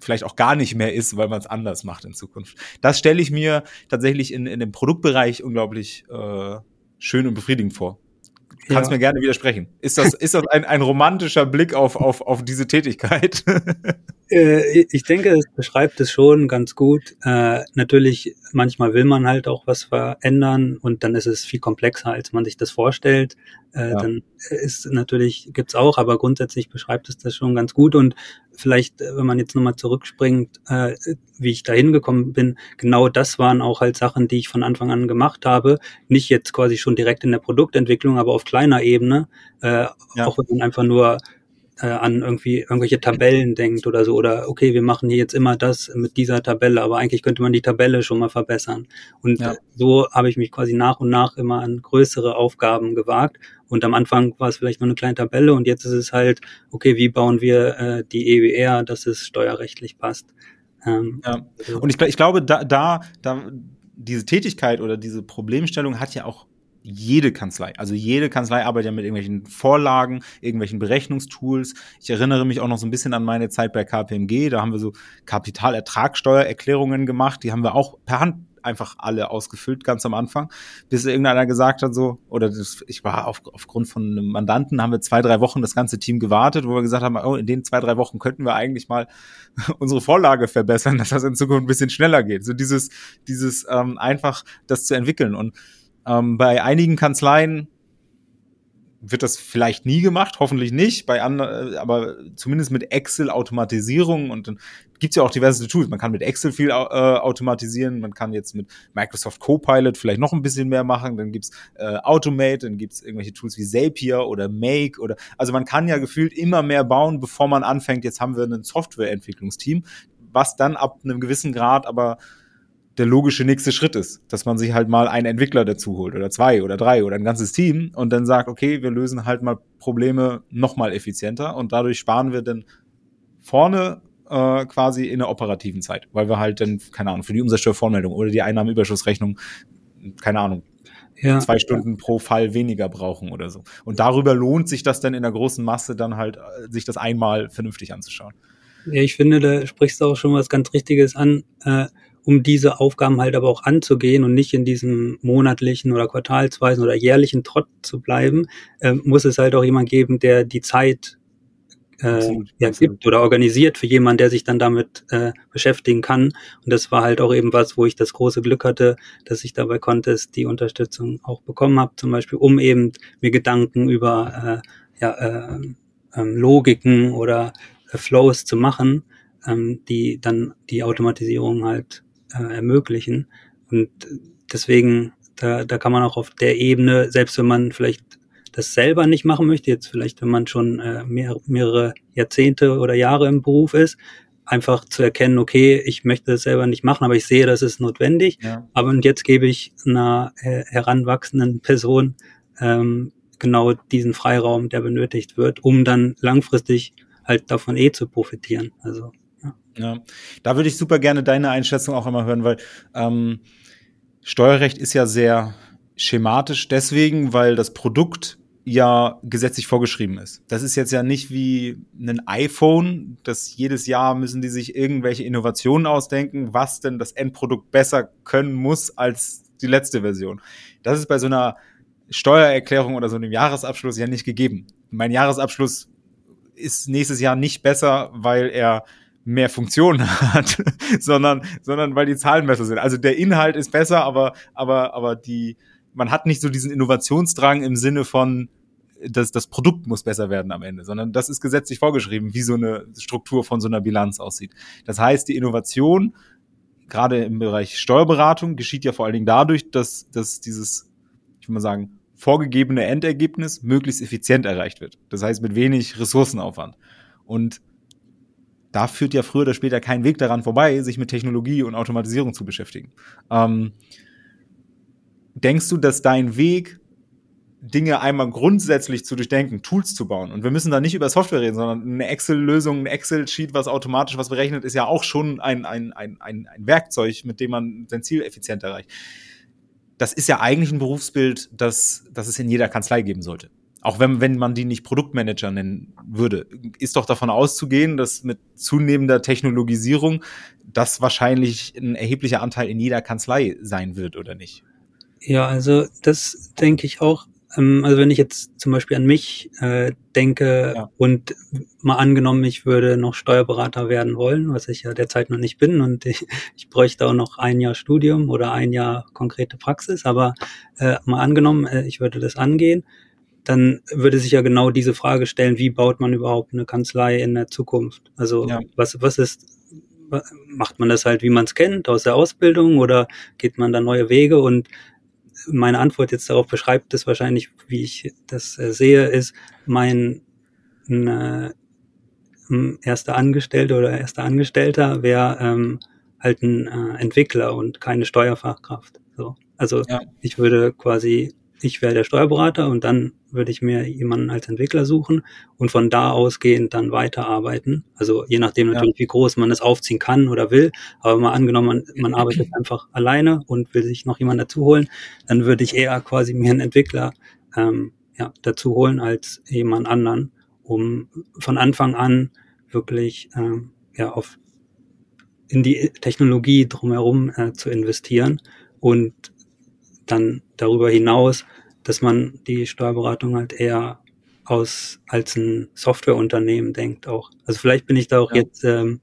vielleicht auch gar nicht mehr ist, weil man es anders macht in Zukunft. Das stelle ich mir tatsächlich in, in dem Produktbereich unglaublich äh, schön und befriedigend vor. Kannst ja. mir gerne widersprechen. Ist das, ist das ein, ein romantischer Blick auf, auf, auf diese Tätigkeit? Äh, ich denke, es beschreibt es schon ganz gut. Äh, natürlich, manchmal will man halt auch was verändern und dann ist es viel komplexer, als man sich das vorstellt. Äh, ja. Dann ist natürlich, gibt's auch, aber grundsätzlich beschreibt es das schon ganz gut. Und vielleicht, äh, wenn man jetzt nochmal zurückspringt, äh, wie ich da hingekommen bin, genau das waren auch halt Sachen, die ich von Anfang an gemacht habe. Nicht jetzt quasi schon direkt in der Produktentwicklung, aber auf kleiner Ebene. Äh, ja. Auch wenn man einfach nur äh, an irgendwie irgendwelche Tabellen denkt oder so oder okay, wir machen hier jetzt immer das mit dieser Tabelle, aber eigentlich könnte man die Tabelle schon mal verbessern. Und ja. so habe ich mich quasi nach und nach immer an größere Aufgaben gewagt. Und am Anfang war es vielleicht nur eine kleine Tabelle und jetzt ist es halt, okay, wie bauen wir äh, die EWR, dass es steuerrechtlich passt. Ähm, ja. Und ich, ich glaube, da, da, da diese Tätigkeit oder diese Problemstellung hat ja auch jede Kanzlei. Also jede Kanzlei arbeitet ja mit irgendwelchen Vorlagen, irgendwelchen Berechnungstools. Ich erinnere mich auch noch so ein bisschen an meine Zeit bei KPMG. Da haben wir so Kapitalertragssteuererklärungen gemacht. Die haben wir auch per Hand einfach alle ausgefüllt, ganz am Anfang, bis irgendeiner gesagt hat, so, oder das, ich war auf, aufgrund von einem Mandanten, haben wir zwei, drei Wochen das ganze Team gewartet, wo wir gesagt haben, oh, in den zwei, drei Wochen könnten wir eigentlich mal unsere Vorlage verbessern, dass das in Zukunft ein bisschen schneller geht. So dieses, dieses ähm, einfach das zu entwickeln. Und ähm, bei einigen Kanzleien wird das vielleicht nie gemacht, hoffentlich nicht, bei anderen, aber zumindest mit Excel-Automatisierung und dann gibt's ja auch diverse Tools. Man kann mit Excel viel äh, automatisieren, man kann jetzt mit Microsoft Copilot vielleicht noch ein bisschen mehr machen, dann gibt's äh, Automate, dann gibt's irgendwelche Tools wie Zapier oder Make oder also man kann ja gefühlt immer mehr bauen, bevor man anfängt, jetzt haben wir ein Softwareentwicklungsteam, was dann ab einem gewissen Grad aber der logische nächste Schritt ist, dass man sich halt mal einen Entwickler dazu holt oder zwei oder drei oder ein ganzes Team und dann sagt, okay, wir lösen halt mal Probleme noch mal effizienter und dadurch sparen wir dann vorne äh, quasi in der operativen Zeit, weil wir halt dann, keine Ahnung, für die Umsatzsteuervormeldung oder die Einnahmenüberschussrechnung, keine Ahnung, ja. zwei Stunden pro Fall weniger brauchen oder so. Und darüber lohnt sich das dann in der großen Masse dann halt, äh, sich das einmal vernünftig anzuschauen. Ja, ich finde, da sprichst du auch schon was ganz Richtiges an. Äh, um diese Aufgaben halt aber auch anzugehen und nicht in diesem monatlichen oder quartalsweisen oder jährlichen Trott zu bleiben, äh, muss es halt auch jemand geben, der die Zeit äh, absolut, ja, absolut. gibt oder organisiert für jemanden, der sich dann damit äh, beschäftigen kann. Und das war halt auch eben was, wo ich das große Glück hatte, dass ich dabei Contest die Unterstützung auch bekommen habe, zum Beispiel, um eben mir Gedanken über äh, ja, äh, ähm, Logiken oder äh, Flows zu machen, ähm, die dann die Automatisierung halt äh, ermöglichen. Und deswegen, da, da kann man auch auf der Ebene, selbst wenn man vielleicht das selber nicht machen möchte, jetzt vielleicht, wenn man schon äh, mehr, mehrere Jahrzehnte oder Jahre im Beruf ist, einfach zu erkennen, okay, ich möchte das selber nicht machen, aber ich sehe, das ist notwendig. Ja. Aber und jetzt gebe ich einer heranwachsenden Person ähm, genau diesen Freiraum, der benötigt wird, um dann langfristig halt davon eh zu profitieren. Also ja, da würde ich super gerne deine Einschätzung auch immer hören, weil ähm, Steuerrecht ist ja sehr schematisch deswegen, weil das Produkt ja gesetzlich vorgeschrieben ist. Das ist jetzt ja nicht wie ein iPhone, dass jedes Jahr müssen die sich irgendwelche Innovationen ausdenken, was denn das Endprodukt besser können muss als die letzte Version. Das ist bei so einer Steuererklärung oder so einem Jahresabschluss ja nicht gegeben. Mein Jahresabschluss ist nächstes Jahr nicht besser, weil er mehr Funktionen hat, sondern, sondern weil die Zahlen besser sind. Also der Inhalt ist besser, aber, aber, aber die, man hat nicht so diesen Innovationsdrang im Sinne von, das, das Produkt muss besser werden am Ende, sondern das ist gesetzlich vorgeschrieben, wie so eine Struktur von so einer Bilanz aussieht. Das heißt, die Innovation, gerade im Bereich Steuerberatung, geschieht ja vor allen Dingen dadurch, dass, dass dieses, ich will mal sagen, vorgegebene Endergebnis möglichst effizient erreicht wird. Das heißt, mit wenig Ressourcenaufwand. Und da führt ja früher oder später kein Weg daran vorbei, sich mit Technologie und Automatisierung zu beschäftigen. Ähm, denkst du, dass dein Weg, Dinge einmal grundsätzlich zu durchdenken, Tools zu bauen, und wir müssen da nicht über Software reden, sondern eine Excel-Lösung, ein Excel-Sheet, was automatisch was berechnet, ist ja auch schon ein, ein, ein, ein, ein Werkzeug, mit dem man sein Ziel effizient erreicht. Das ist ja eigentlich ein Berufsbild, das, das es in jeder Kanzlei geben sollte. Auch wenn, wenn man die nicht Produktmanager nennen würde, ist doch davon auszugehen, dass mit zunehmender Technologisierung das wahrscheinlich ein erheblicher Anteil in jeder Kanzlei sein wird, oder nicht? Ja, also das denke ich auch. Ähm, also wenn ich jetzt zum Beispiel an mich äh, denke ja. und mal angenommen, ich würde noch Steuerberater werden wollen, was ich ja derzeit noch nicht bin und ich, ich bräuchte auch noch ein Jahr Studium oder ein Jahr konkrete Praxis, aber äh, mal angenommen, äh, ich würde das angehen, dann würde sich ja genau diese Frage stellen, wie baut man überhaupt eine Kanzlei in der Zukunft? Also ja. was, was ist, macht man das halt, wie man es kennt, aus der Ausbildung oder geht man da neue Wege? Und meine Antwort jetzt darauf beschreibt es wahrscheinlich, wie ich das äh, sehe, ist mein äh, erster Angestellter oder erster Angestellter wäre ähm, halt ein äh, Entwickler und keine Steuerfachkraft. So. Also ja. ich würde quasi ich wäre der Steuerberater und dann würde ich mir jemanden als Entwickler suchen und von da ausgehend dann weiterarbeiten. Also je nachdem natürlich, ja. wie groß man es aufziehen kann oder will. Aber mal angenommen, man, man arbeitet einfach alleine und will sich noch jemanden dazu holen, dann würde ich eher quasi mir einen Entwickler ähm, ja, dazu holen als jemand anderen, um von Anfang an wirklich ähm, ja, auf in die Technologie drumherum äh, zu investieren und dann darüber hinaus, dass man die Steuerberatung halt eher aus als ein Softwareunternehmen denkt auch. Also vielleicht bin ich da auch ja. jetzt ähm,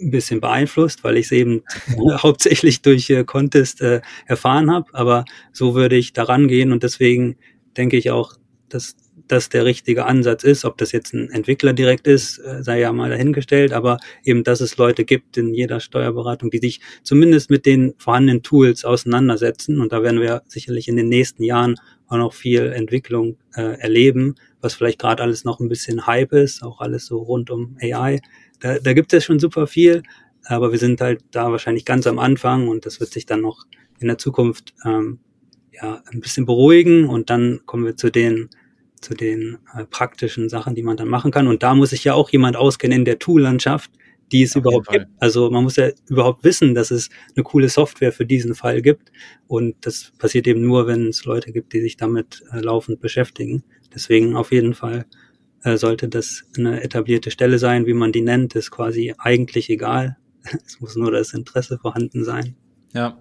ein bisschen beeinflusst, weil ich es eben hauptsächlich durch äh, Contest äh, erfahren habe, aber so würde ich daran gehen und deswegen denke ich auch, dass das der richtige Ansatz ist. Ob das jetzt ein Entwickler direkt ist, äh, sei ja mal dahingestellt, aber eben, dass es Leute gibt in jeder Steuerberatung, die sich zumindest mit den vorhandenen Tools auseinandersetzen. Und da werden wir sicherlich in den nächsten Jahren auch noch viel Entwicklung äh, erleben, was vielleicht gerade alles noch ein bisschen Hype ist, auch alles so rund um AI. Da, da gibt es schon super viel, aber wir sind halt da wahrscheinlich ganz am Anfang und das wird sich dann noch in der Zukunft ähm, ja ein bisschen beruhigen und dann kommen wir zu den zu den äh, praktischen Sachen, die man dann machen kann. Und da muss sich ja auch jemand auskennen in der Tool-Landschaft, die es Auf überhaupt gibt. Also man muss ja überhaupt wissen, dass es eine coole Software für diesen Fall gibt. Und das passiert eben nur, wenn es Leute gibt, die sich damit äh, laufend beschäftigen. Deswegen auf jeden Fall äh, sollte das eine etablierte Stelle sein, wie man die nennt, ist quasi eigentlich egal. es muss nur das Interesse vorhanden sein. Ja,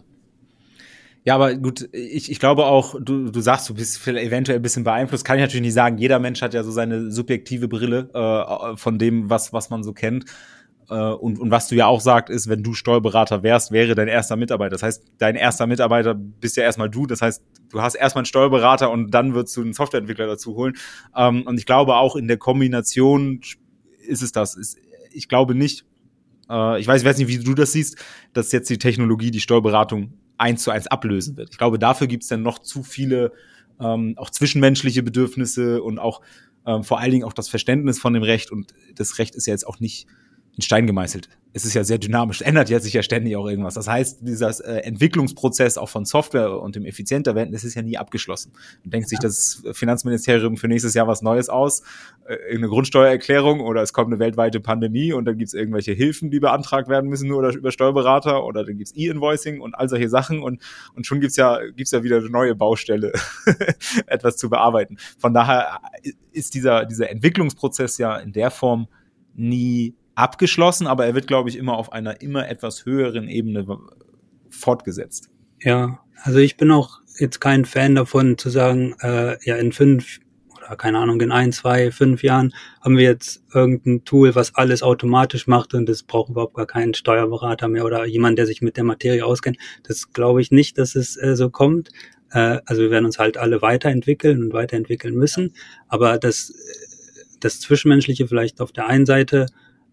ja, aber gut, ich, ich glaube auch, du, du sagst, du bist eventuell ein bisschen beeinflusst. Kann ich natürlich nicht sagen. Jeder Mensch hat ja so seine subjektive Brille äh, von dem, was, was man so kennt. Äh, und, und was du ja auch sagst, ist, wenn du Steuerberater wärst, wäre dein erster Mitarbeiter. Das heißt, dein erster Mitarbeiter bist ja erstmal du. Das heißt, du hast erstmal einen Steuerberater und dann würdest du einen Softwareentwickler dazu holen. Ähm, und ich glaube auch in der Kombination ist es das. Ich glaube nicht, äh, ich weiß, ich weiß nicht, wie du das siehst, dass jetzt die Technologie die Steuerberatung eins zu eins ablösen wird. Ich glaube, dafür gibt es dann noch zu viele ähm, auch zwischenmenschliche Bedürfnisse und auch ähm, vor allen Dingen auch das Verständnis von dem Recht. Und das Recht ist ja jetzt auch nicht in Stein gemeißelt. Es ist ja sehr dynamisch, ändert ja sich ja ständig auch irgendwas. Das heißt, dieser äh, Entwicklungsprozess auch von Software und dem effizienter werden, das ist ja nie abgeschlossen. Man denkt ja. sich das Finanzministerium für nächstes Jahr was Neues aus, äh, eine Grundsteuererklärung oder es kommt eine weltweite Pandemie und dann gibt's irgendwelche Hilfen, die beantragt werden müssen nur über Steuerberater oder dann gibt's E-Invoicing und all solche Sachen und, und schon gibt's ja, gibt's ja wieder eine neue Baustelle, etwas zu bearbeiten. Von daher ist dieser, dieser Entwicklungsprozess ja in der Form nie abgeschlossen, aber er wird, glaube ich, immer auf einer immer etwas höheren Ebene fortgesetzt. Ja, also ich bin auch jetzt kein Fan davon zu sagen, äh, ja, in fünf oder keine Ahnung, in ein, zwei, fünf Jahren haben wir jetzt irgendein Tool, was alles automatisch macht und es braucht überhaupt gar keinen Steuerberater mehr oder jemand, der sich mit der Materie auskennt. Das glaube ich nicht, dass es äh, so kommt. Äh, also wir werden uns halt alle weiterentwickeln und weiterentwickeln müssen. Aber das, das Zwischenmenschliche vielleicht auf der einen Seite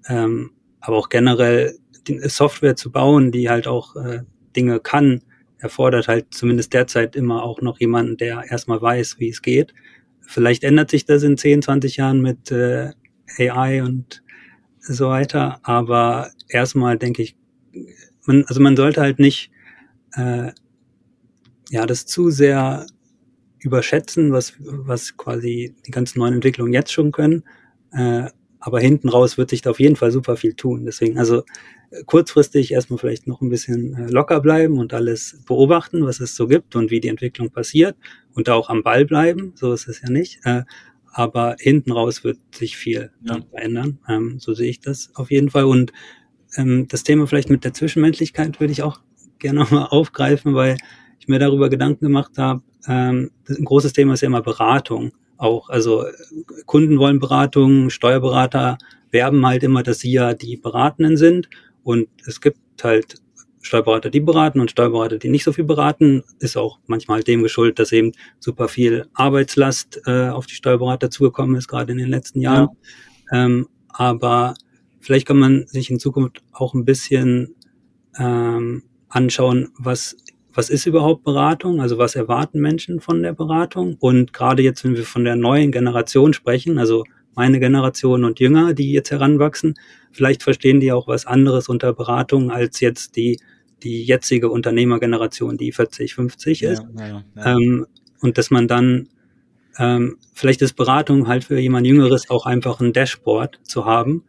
ähm, aber auch generell die Software zu bauen, die halt auch äh, Dinge kann, erfordert halt zumindest derzeit immer auch noch jemanden, der erstmal weiß, wie es geht. Vielleicht ändert sich das in 10, 20 Jahren mit äh, AI und so weiter, aber erstmal denke ich, man, also man sollte halt nicht äh, ja das zu sehr überschätzen, was was quasi die ganzen neuen Entwicklungen jetzt schon können, äh, aber hinten raus wird sich da auf jeden Fall super viel tun. Deswegen, also kurzfristig erstmal vielleicht noch ein bisschen äh, locker bleiben und alles beobachten, was es so gibt und wie die Entwicklung passiert und da auch am Ball bleiben. So ist es ja nicht. Äh, aber hinten raus wird sich viel ja. verändern. Ähm, so sehe ich das auf jeden Fall. Und ähm, das Thema vielleicht mit der Zwischenmenschlichkeit würde ich auch gerne nochmal aufgreifen, weil ich mir darüber Gedanken gemacht habe. Ähm, ein großes Thema ist ja immer Beratung auch. Also Kunden wollen Beratung, Steuerberater werben halt immer, dass sie ja die Beratenden sind. Und es gibt halt Steuerberater, die beraten und Steuerberater, die nicht so viel beraten, ist auch manchmal halt dem geschuldet, dass eben super viel Arbeitslast äh, auf die Steuerberater zugekommen ist, gerade in den letzten Jahren. Ja. Ähm, aber vielleicht kann man sich in Zukunft auch ein bisschen ähm, anschauen, was was ist überhaupt Beratung? Also was erwarten Menschen von der Beratung? Und gerade jetzt, wenn wir von der neuen Generation sprechen, also meine Generation und Jünger, die jetzt heranwachsen, vielleicht verstehen die auch was anderes unter Beratung als jetzt die, die jetzige Unternehmergeneration, die 40, 50 ist. Ja, ja, ja. Ähm, und dass man dann, ähm, vielleicht ist Beratung halt für jemand Jüngeres auch einfach ein Dashboard zu haben,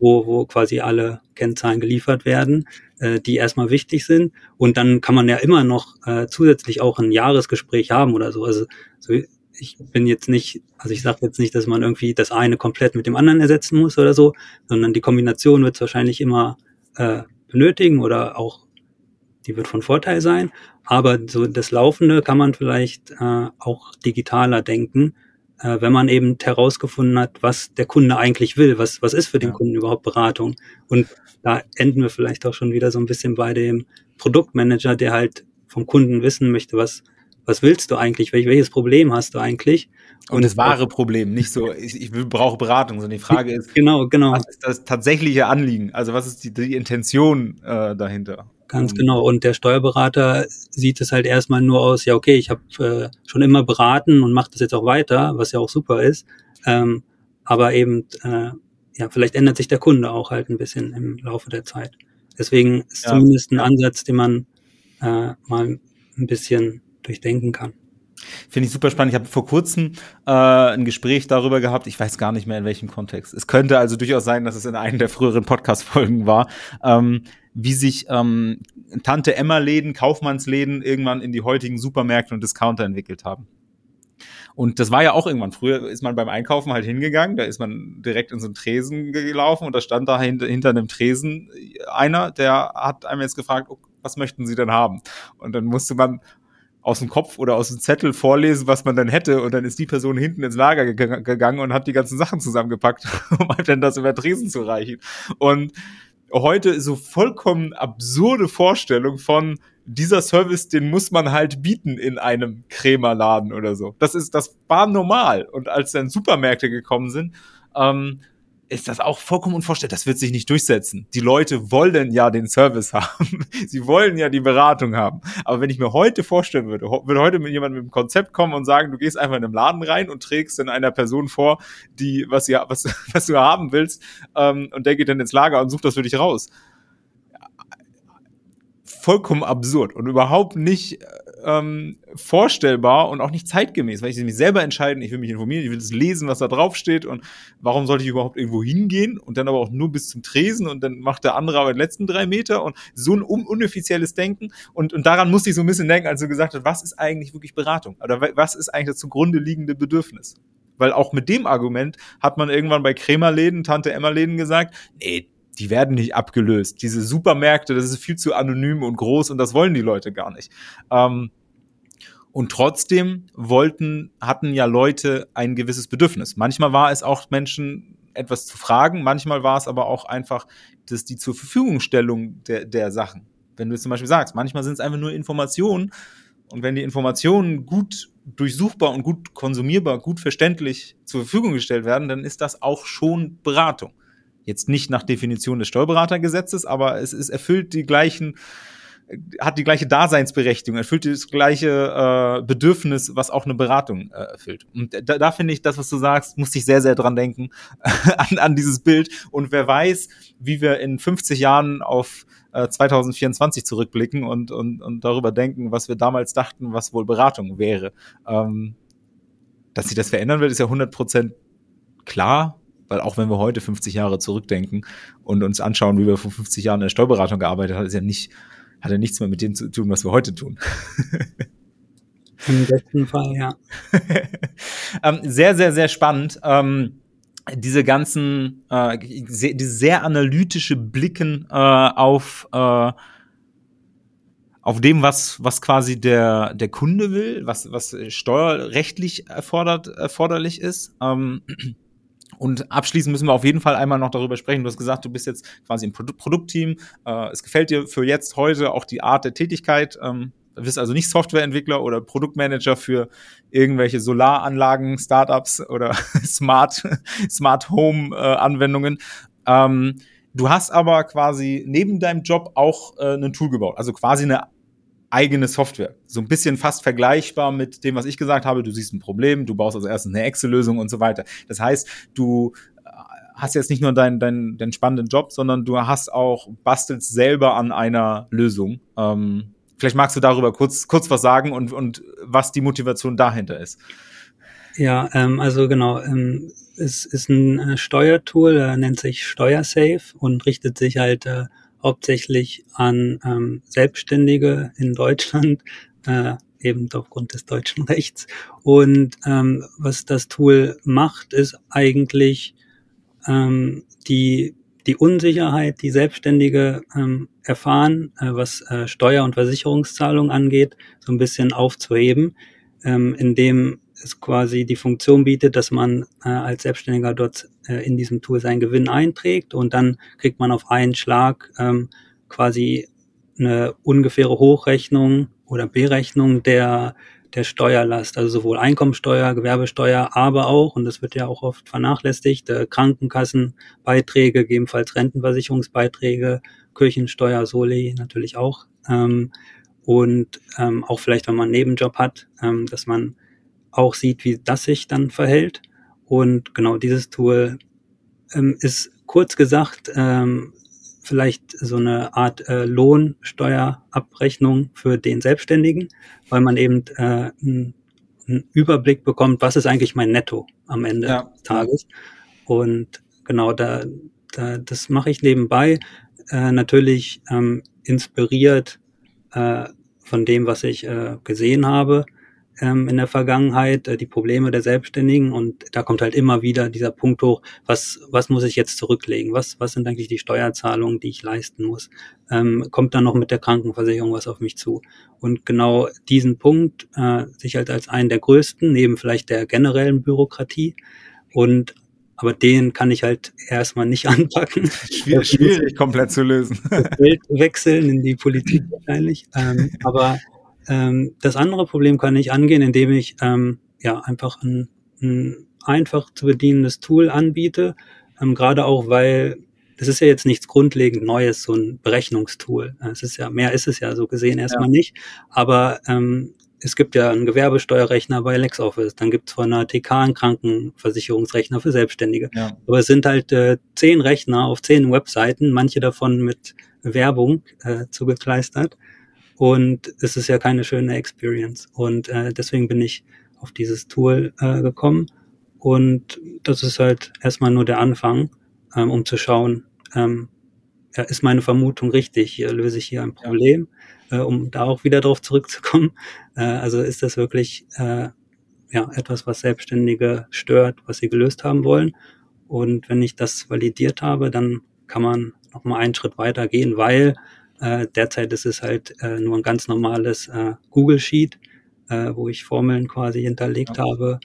wo, wo quasi alle Kennzahlen geliefert werden, äh, die erstmal wichtig sind. Und dann kann man ja immer noch äh, zusätzlich auch ein Jahresgespräch haben oder so. Also so, ich bin jetzt nicht, also ich sage jetzt nicht, dass man irgendwie das eine komplett mit dem anderen ersetzen muss oder so, sondern die Kombination wird es wahrscheinlich immer äh, benötigen oder auch die wird von Vorteil sein. Aber so das Laufende kann man vielleicht äh, auch digitaler denken äh, wenn man eben herausgefunden hat, was der Kunde eigentlich will, was, was ist für den ja. Kunden überhaupt Beratung. Und da enden wir vielleicht auch schon wieder so ein bisschen bei dem Produktmanager, der halt vom Kunden wissen möchte, was, was willst du eigentlich, Welch, welches Problem hast du eigentlich? Und, und das wahre Problem, nicht so, ich, ich brauche Beratung, sondern die Frage ist, genau, genau. was ist das tatsächliche Anliegen? Also was ist die, die Intention äh, dahinter? Ganz genau. Und der Steuerberater sieht es halt erstmal nur aus, ja, okay, ich habe äh, schon immer beraten und mache das jetzt auch weiter, was ja auch super ist. Ähm, aber eben, äh, ja, vielleicht ändert sich der Kunde auch halt ein bisschen im Laufe der Zeit. Deswegen ist ja. zumindest ein Ansatz, den man äh, mal ein bisschen durchdenken kann. Finde ich super spannend. Ich habe vor kurzem äh, ein Gespräch darüber gehabt. Ich weiß gar nicht mehr in welchem Kontext. Es könnte also durchaus sein, dass es in einem der früheren Podcast-Folgen war. Ähm, wie sich ähm, Tante Emma-Läden, Kaufmannsläden irgendwann in die heutigen Supermärkte und Discounter entwickelt haben. Und das war ja auch irgendwann. Früher ist man beim Einkaufen halt hingegangen, da ist man direkt in so einen Tresen gelaufen und da stand da hinter, hinter einem Tresen einer, der hat einem jetzt gefragt, oh, was möchten Sie denn haben? Und dann musste man aus dem Kopf oder aus dem Zettel vorlesen, was man dann hätte. Und dann ist die Person hinten ins Lager gegangen und hat die ganzen Sachen zusammengepackt, um halt dann das über Tresen zu reichen. Und heute so vollkommen absurde Vorstellung von dieser Service, den muss man halt bieten in einem Krämerladen oder so. Das ist, das war normal. Und als dann Supermärkte gekommen sind, ähm, ist das auch vollkommen unvorstellbar. Das wird sich nicht durchsetzen. Die Leute wollen ja den Service haben. Sie wollen ja die Beratung haben. Aber wenn ich mir heute vorstellen würde, würde heute mit jemand mit einem Konzept kommen und sagen, du gehst einfach in einem Laden rein und trägst dann einer Person vor, die, was, ja, was, was du haben willst, ähm, und der geht dann ins Lager und sucht das für dich raus. Vollkommen absurd und überhaupt nicht ähm, vorstellbar und auch nicht zeitgemäß, weil ich mich selber entscheiden, ich will mich informieren, ich will das lesen, was da drauf steht und warum sollte ich überhaupt irgendwo hingehen und dann aber auch nur bis zum Tresen und dann macht der andere aber die letzten drei Meter und so ein un unoffizielles Denken und, und daran musste ich so ein bisschen denken, als du gesagt hast, was ist eigentlich wirklich Beratung oder was ist eigentlich das zugrunde liegende Bedürfnis? Weil auch mit dem Argument hat man irgendwann bei Krämerläden, Tante Emma-Läden gesagt, nee, die werden nicht abgelöst. Diese Supermärkte, das ist viel zu anonym und groß und das wollen die Leute gar nicht. Ähm, und trotzdem wollten, hatten ja Leute ein gewisses Bedürfnis. Manchmal war es auch Menschen etwas zu fragen, manchmal war es aber auch einfach dass die zur Verfügungstellung der, der Sachen. Wenn du zum Beispiel sagst, manchmal sind es einfach nur Informationen und wenn die Informationen gut durchsuchbar und gut konsumierbar, gut verständlich zur Verfügung gestellt werden, dann ist das auch schon Beratung. Jetzt nicht nach Definition des Steuerberatergesetzes, aber es, es erfüllt die gleichen, hat die gleiche Daseinsberechtigung, erfüllt das gleiche äh, Bedürfnis, was auch eine Beratung äh, erfüllt. Und da, da finde ich, das, was du sagst, muss ich sehr, sehr dran denken, an, an dieses Bild. Und wer weiß, wie wir in 50 Jahren auf äh, 2024 zurückblicken und, und, und darüber denken, was wir damals dachten, was wohl Beratung wäre. Ähm, dass sich das verändern wird, ist ja 100 Prozent klar weil auch wenn wir heute 50 Jahre zurückdenken und uns anschauen, wie wir vor 50 Jahren in der Steuerberatung gearbeitet haben, ist ja nicht, hat ja nichts mehr mit dem zu tun, was wir heute tun. Im besten Fall, ja. ähm, sehr, sehr, sehr spannend. Ähm, diese ganzen, äh, sehr, diese sehr analytische Blicken äh, auf äh, auf dem, was, was quasi der, der Kunde will, was, was steuerrechtlich erfordert, erforderlich ist. Ähm, und abschließend müssen wir auf jeden Fall einmal noch darüber sprechen. Du hast gesagt, du bist jetzt quasi im Produ Produktteam. Äh, es gefällt dir für jetzt heute auch die Art der Tätigkeit. Ähm, Du bist also nicht Softwareentwickler oder Produktmanager für irgendwelche Solaranlagen, Startups oder Smart, Smart Home äh, Anwendungen. Ähm, du hast aber quasi neben deinem Job auch äh, ein Tool gebaut, also quasi eine eigene Software. So ein bisschen fast vergleichbar mit dem, was ich gesagt habe. Du siehst ein Problem, du baust also erstens eine Excel-Lösung und so weiter. Das heißt, du äh, hast jetzt nicht nur deinen, deinen, deinen spannenden Job, sondern du hast auch, bastelst selber an einer Lösung. Ähm, Vielleicht magst du darüber kurz, kurz was sagen und, und was die Motivation dahinter ist. Ja, ähm, also genau, ähm, es ist ein äh, Steuertool, äh, nennt sich Steuersafe und richtet sich halt äh, hauptsächlich an ähm, Selbstständige in Deutschland, äh, eben aufgrund des deutschen Rechts. Und ähm, was das Tool macht, ist eigentlich ähm, die die Unsicherheit, die Selbstständige ähm, erfahren, äh, was äh, Steuer- und Versicherungszahlung angeht, so ein bisschen aufzuheben, ähm, indem es quasi die Funktion bietet, dass man äh, als Selbstständiger dort äh, in diesem Tool seinen Gewinn einträgt und dann kriegt man auf einen Schlag ähm, quasi eine ungefähre Hochrechnung oder Berechnung der der Steuerlast, also sowohl Einkommensteuer, Gewerbesteuer, aber auch, und das wird ja auch oft vernachlässigt, äh, Krankenkassenbeiträge, gegebenenfalls Rentenversicherungsbeiträge, Kirchensteuer, Soli natürlich auch. Ähm, und ähm, auch vielleicht, wenn man einen Nebenjob hat, ähm, dass man auch sieht, wie das sich dann verhält. Und genau dieses Tool ähm, ist kurz gesagt ähm, vielleicht so eine Art äh, Lohnsteuerabrechnung für den Selbstständigen, weil man eben äh, einen, Überblick bekommt, was ist eigentlich mein Netto am Ende ja. des Tages. Und genau da, da das mache ich nebenbei, äh, natürlich ähm, inspiriert äh, von dem, was ich äh, gesehen habe ähm, in der Vergangenheit, äh, die Probleme der Selbstständigen und da kommt halt immer wieder dieser Punkt hoch, was, was muss ich jetzt zurücklegen? Was, was sind eigentlich die Steuerzahlungen, die ich leisten muss? Ähm, kommt dann noch mit der Krankenversicherung was auf mich zu? Und genau diesen Punkt äh, sich halt als einen der größten, neben vielleicht der generellen Bürokratie und aber den kann ich halt erstmal nicht anpacken. Schwierig, schwierig komplett zu lösen. Welt wechseln in die Politik wahrscheinlich. Ähm, aber ähm, das andere Problem kann ich angehen, indem ich ähm, ja einfach ein, ein einfach zu bedienendes Tool anbiete. Ähm, Gerade auch, weil es ist ja jetzt nichts grundlegend Neues, so ein Berechnungstool. Es ist ja, mehr ist es ja so gesehen erstmal ja. nicht. Aber ähm, es gibt ja einen Gewerbesteuerrechner bei LexOffice, dann gibt es von der TK einen Krankenversicherungsrechner für Selbstständige. Ja. Aber es sind halt äh, zehn Rechner auf zehn Webseiten, manche davon mit Werbung äh, zugekleistert. Und es ist ja keine schöne Experience. Und äh, deswegen bin ich auf dieses Tool äh, gekommen. Und das ist halt erstmal nur der Anfang, ähm, um zu schauen, ähm, ja, ist meine Vermutung richtig? Hier löse ich hier ein Problem, ja. äh, um da auch wieder drauf zurückzukommen. Äh, also ist das wirklich äh, ja, etwas, was Selbstständige stört, was sie gelöst haben wollen. Und wenn ich das validiert habe, dann kann man nochmal einen Schritt weiter gehen, weil äh, derzeit ist es halt äh, nur ein ganz normales äh, Google Sheet, äh, wo ich Formeln quasi hinterlegt ja. habe.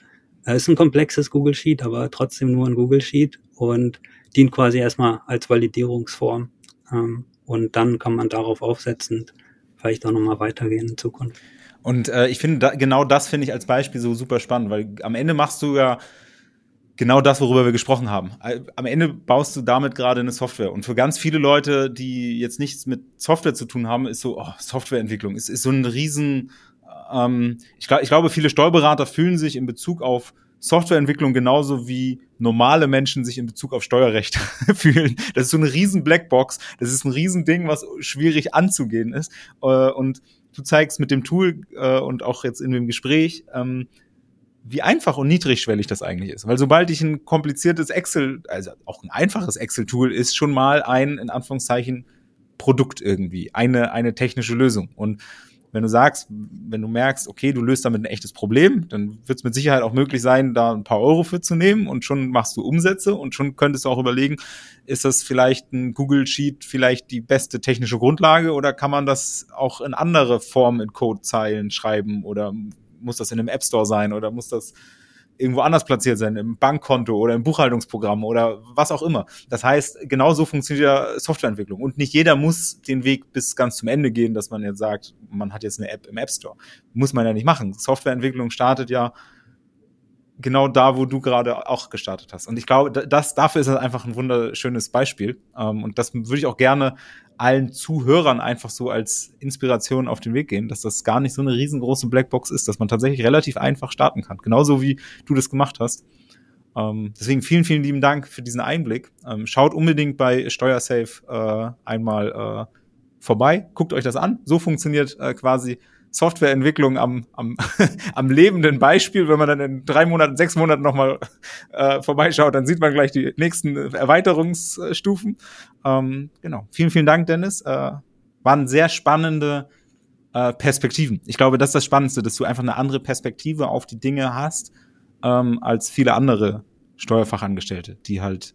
Es äh, ist ein komplexes Google Sheet, aber trotzdem nur ein Google Sheet und dient quasi erstmal als Validierungsform. Ähm, und dann kann man darauf aufsetzend vielleicht auch nochmal weitergehen in Zukunft. Und äh, ich finde, da, genau das finde ich als Beispiel so super spannend, weil am Ende machst du ja genau das, worüber wir gesprochen haben. Am Ende baust du damit gerade eine Software. Und für ganz viele Leute, die jetzt nichts mit Software zu tun haben, ist so, oh, Softwareentwicklung ist, ist so ein riesen, ähm, ich, ich glaube, viele Steuerberater fühlen sich in Bezug auf Softwareentwicklung genauso wie normale Menschen sich in Bezug auf Steuerrecht fühlen. Das ist so eine riesen Blackbox. Das ist ein riesen Ding, was schwierig anzugehen ist. Äh, und du zeigst mit dem Tool äh, und auch jetzt in dem Gespräch, ähm, wie einfach und niedrigschwellig das eigentlich ist. Weil sobald ich ein kompliziertes Excel, also auch ein einfaches Excel-Tool ist schon mal ein, in Anführungszeichen, Produkt irgendwie, eine, eine technische Lösung. Und wenn du sagst, wenn du merkst, okay, du löst damit ein echtes Problem, dann wird es mit Sicherheit auch möglich sein, da ein paar Euro für zu nehmen und schon machst du Umsätze und schon könntest du auch überlegen, ist das vielleicht ein Google Sheet vielleicht die beste technische Grundlage oder kann man das auch in andere Formen in Codezeilen schreiben oder muss das in einem App Store sein oder muss das irgendwo anders platziert sein, im Bankkonto oder im Buchhaltungsprogramm oder was auch immer. Das heißt, genau so funktioniert ja Softwareentwicklung. Und nicht jeder muss den Weg bis ganz zum Ende gehen, dass man jetzt sagt, man hat jetzt eine App im App Store. Muss man ja nicht machen. Softwareentwicklung startet ja genau da, wo du gerade auch gestartet hast. Und ich glaube, das, dafür ist das einfach ein wunderschönes Beispiel. Ähm, und das würde ich auch gerne allen Zuhörern einfach so als Inspiration auf den Weg gehen, dass das gar nicht so eine riesengroße Blackbox ist, dass man tatsächlich relativ einfach starten kann. Genauso wie du das gemacht hast. Ähm, deswegen vielen, vielen lieben Dank für diesen Einblick. Ähm, schaut unbedingt bei Steuersafe äh, einmal äh, vorbei, guckt euch das an. So funktioniert äh, quasi Softwareentwicklung am, am, am lebenden Beispiel. Wenn man dann in drei Monaten, sechs Monaten nochmal äh, vorbeischaut, dann sieht man gleich die nächsten Erweiterungsstufen. Ähm, genau. Vielen, vielen Dank, Dennis. Äh, waren sehr spannende äh, Perspektiven. Ich glaube, das ist das Spannendste, dass du einfach eine andere Perspektive auf die Dinge hast, ähm, als viele andere Steuerfachangestellte, die halt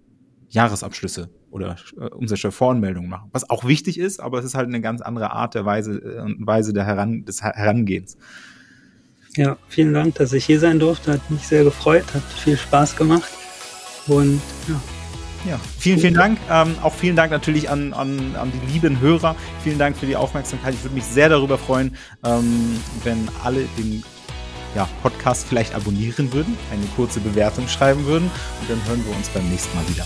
Jahresabschlüsse oder äh, Umsatzsteuervoranmeldungen machen. Was auch wichtig ist, aber es ist halt eine ganz andere Art der Weise äh, Weise der Heran, des Herangehens. Ja, vielen Dank, dass ich hier sein durfte. Hat mich sehr gefreut, hat viel Spaß gemacht. Und ja. Ja, vielen, vielen Dank. Ähm, auch vielen Dank natürlich an, an, an die lieben Hörer. Vielen Dank für die Aufmerksamkeit. Ich würde mich sehr darüber freuen, ähm, wenn alle den ja, Podcast vielleicht abonnieren würden, eine kurze Bewertung schreiben würden und dann hören wir uns beim nächsten Mal wieder.